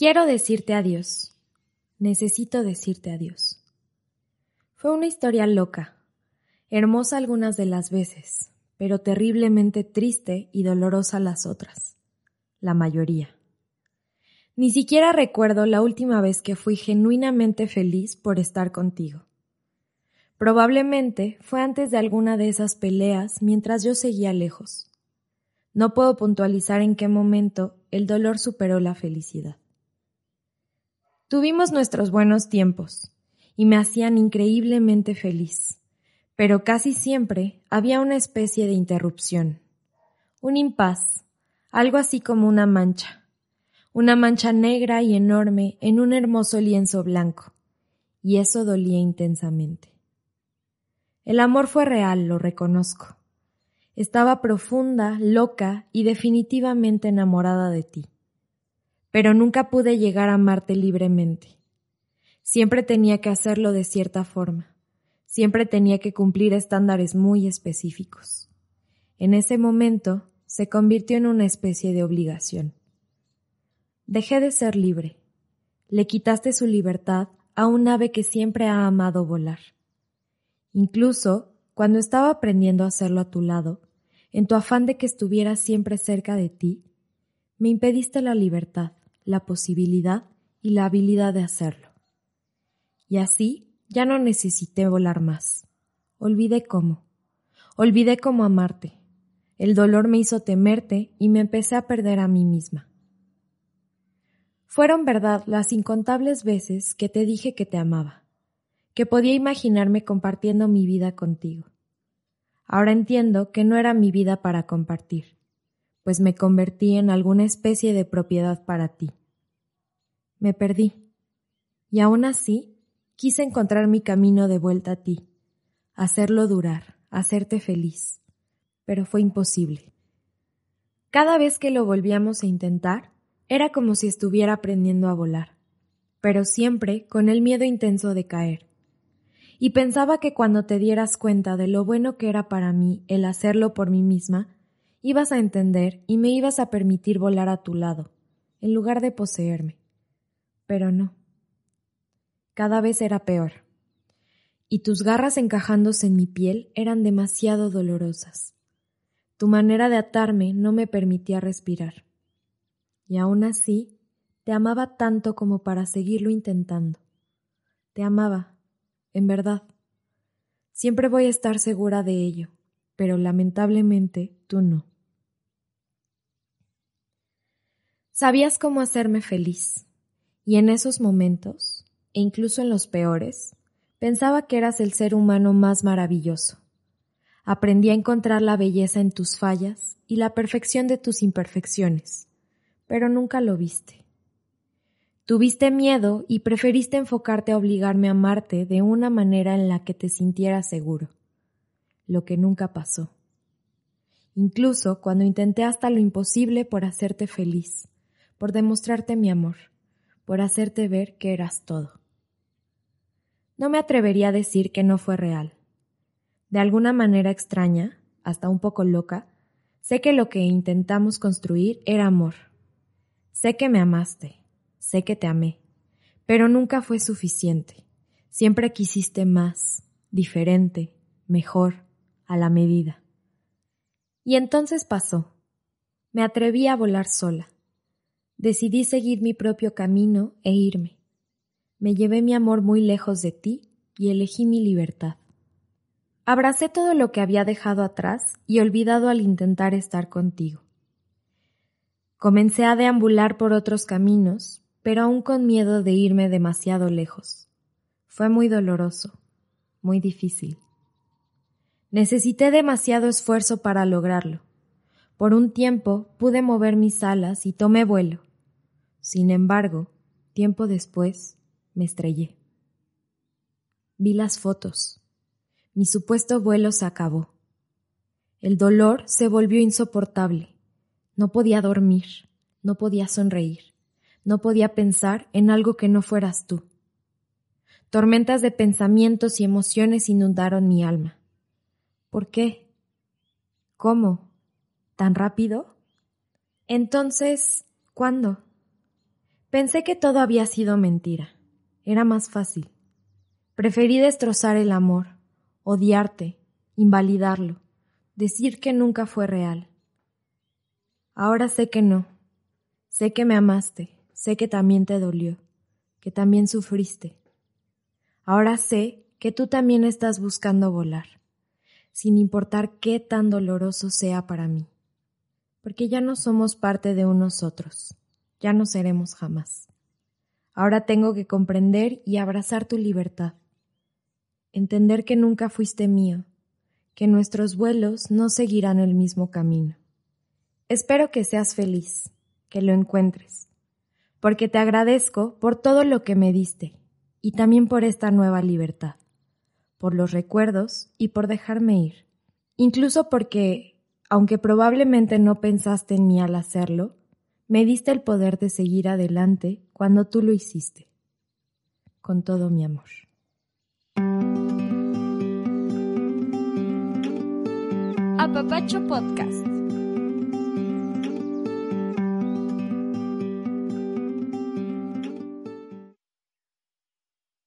Quiero decirte adiós. Necesito decirte adiós. Fue una historia loca, hermosa algunas de las veces, pero terriblemente triste y dolorosa las otras, la mayoría. Ni siquiera recuerdo la última vez que fui genuinamente feliz por estar contigo. Probablemente fue antes de alguna de esas peleas mientras yo seguía lejos. No puedo puntualizar en qué momento el dolor superó la felicidad. Tuvimos nuestros buenos tiempos y me hacían increíblemente feliz, pero casi siempre había una especie de interrupción, un impas, algo así como una mancha, una mancha negra y enorme en un hermoso lienzo blanco, y eso dolía intensamente. El amor fue real, lo reconozco. Estaba profunda, loca y definitivamente enamorada de ti pero nunca pude llegar a amarte libremente. Siempre tenía que hacerlo de cierta forma. Siempre tenía que cumplir estándares muy específicos. En ese momento se convirtió en una especie de obligación. Dejé de ser libre. Le quitaste su libertad a un ave que siempre ha amado volar. Incluso cuando estaba aprendiendo a hacerlo a tu lado, en tu afán de que estuviera siempre cerca de ti, me impediste la libertad la posibilidad y la habilidad de hacerlo. Y así ya no necesité volar más. Olvidé cómo. Olvidé cómo amarte. El dolor me hizo temerte y me empecé a perder a mí misma. Fueron verdad las incontables veces que te dije que te amaba, que podía imaginarme compartiendo mi vida contigo. Ahora entiendo que no era mi vida para compartir, pues me convertí en alguna especie de propiedad para ti. Me perdí. Y aún así, quise encontrar mi camino de vuelta a ti, hacerlo durar, hacerte feliz. Pero fue imposible. Cada vez que lo volvíamos a intentar, era como si estuviera aprendiendo a volar, pero siempre con el miedo intenso de caer. Y pensaba que cuando te dieras cuenta de lo bueno que era para mí el hacerlo por mí misma, ibas a entender y me ibas a permitir volar a tu lado, en lugar de poseerme pero no. Cada vez era peor. Y tus garras encajándose en mi piel eran demasiado dolorosas. Tu manera de atarme no me permitía respirar. Y aún así, te amaba tanto como para seguirlo intentando. Te amaba, en verdad. Siempre voy a estar segura de ello, pero lamentablemente tú no. Sabías cómo hacerme feliz. Y en esos momentos, e incluso en los peores, pensaba que eras el ser humano más maravilloso. Aprendí a encontrar la belleza en tus fallas y la perfección de tus imperfecciones, pero nunca lo viste. Tuviste miedo y preferiste enfocarte a obligarme a amarte de una manera en la que te sintieras seguro, lo que nunca pasó. Incluso cuando intenté hasta lo imposible por hacerte feliz, por demostrarte mi amor por hacerte ver que eras todo. No me atrevería a decir que no fue real. De alguna manera extraña, hasta un poco loca, sé que lo que intentamos construir era amor. Sé que me amaste, sé que te amé, pero nunca fue suficiente. Siempre quisiste más, diferente, mejor, a la medida. Y entonces pasó. Me atreví a volar sola Decidí seguir mi propio camino e irme. Me llevé mi amor muy lejos de ti y elegí mi libertad. Abracé todo lo que había dejado atrás y olvidado al intentar estar contigo. Comencé a deambular por otros caminos, pero aún con miedo de irme demasiado lejos. Fue muy doloroso, muy difícil. Necesité demasiado esfuerzo para lograrlo. Por un tiempo pude mover mis alas y tomé vuelo sin embargo, tiempo después, me estrellé. Vi las fotos. Mi supuesto vuelo se acabó. El dolor se volvió insoportable. No podía dormir, no podía sonreír, no podía pensar en algo que no fueras tú. Tormentas de pensamientos y emociones inundaron mi alma. ¿Por qué? ¿Cómo? ¿Tan rápido? Entonces, ¿cuándo? Pensé que todo había sido mentira. Era más fácil. Preferí destrozar el amor, odiarte, invalidarlo, decir que nunca fue real. Ahora sé que no. Sé que me amaste, sé que también te dolió, que también sufriste. Ahora sé que tú también estás buscando volar, sin importar qué tan doloroso sea para mí, porque ya no somos parte de unos otros ya no seremos jamás. Ahora tengo que comprender y abrazar tu libertad, entender que nunca fuiste mío, que nuestros vuelos no seguirán el mismo camino. Espero que seas feliz, que lo encuentres, porque te agradezco por todo lo que me diste y también por esta nueva libertad, por los recuerdos y por dejarme ir, incluso porque, aunque probablemente no pensaste en mí al hacerlo, me diste el poder de seguir adelante cuando tú lo hiciste. Con todo mi amor. Apapacho Podcast.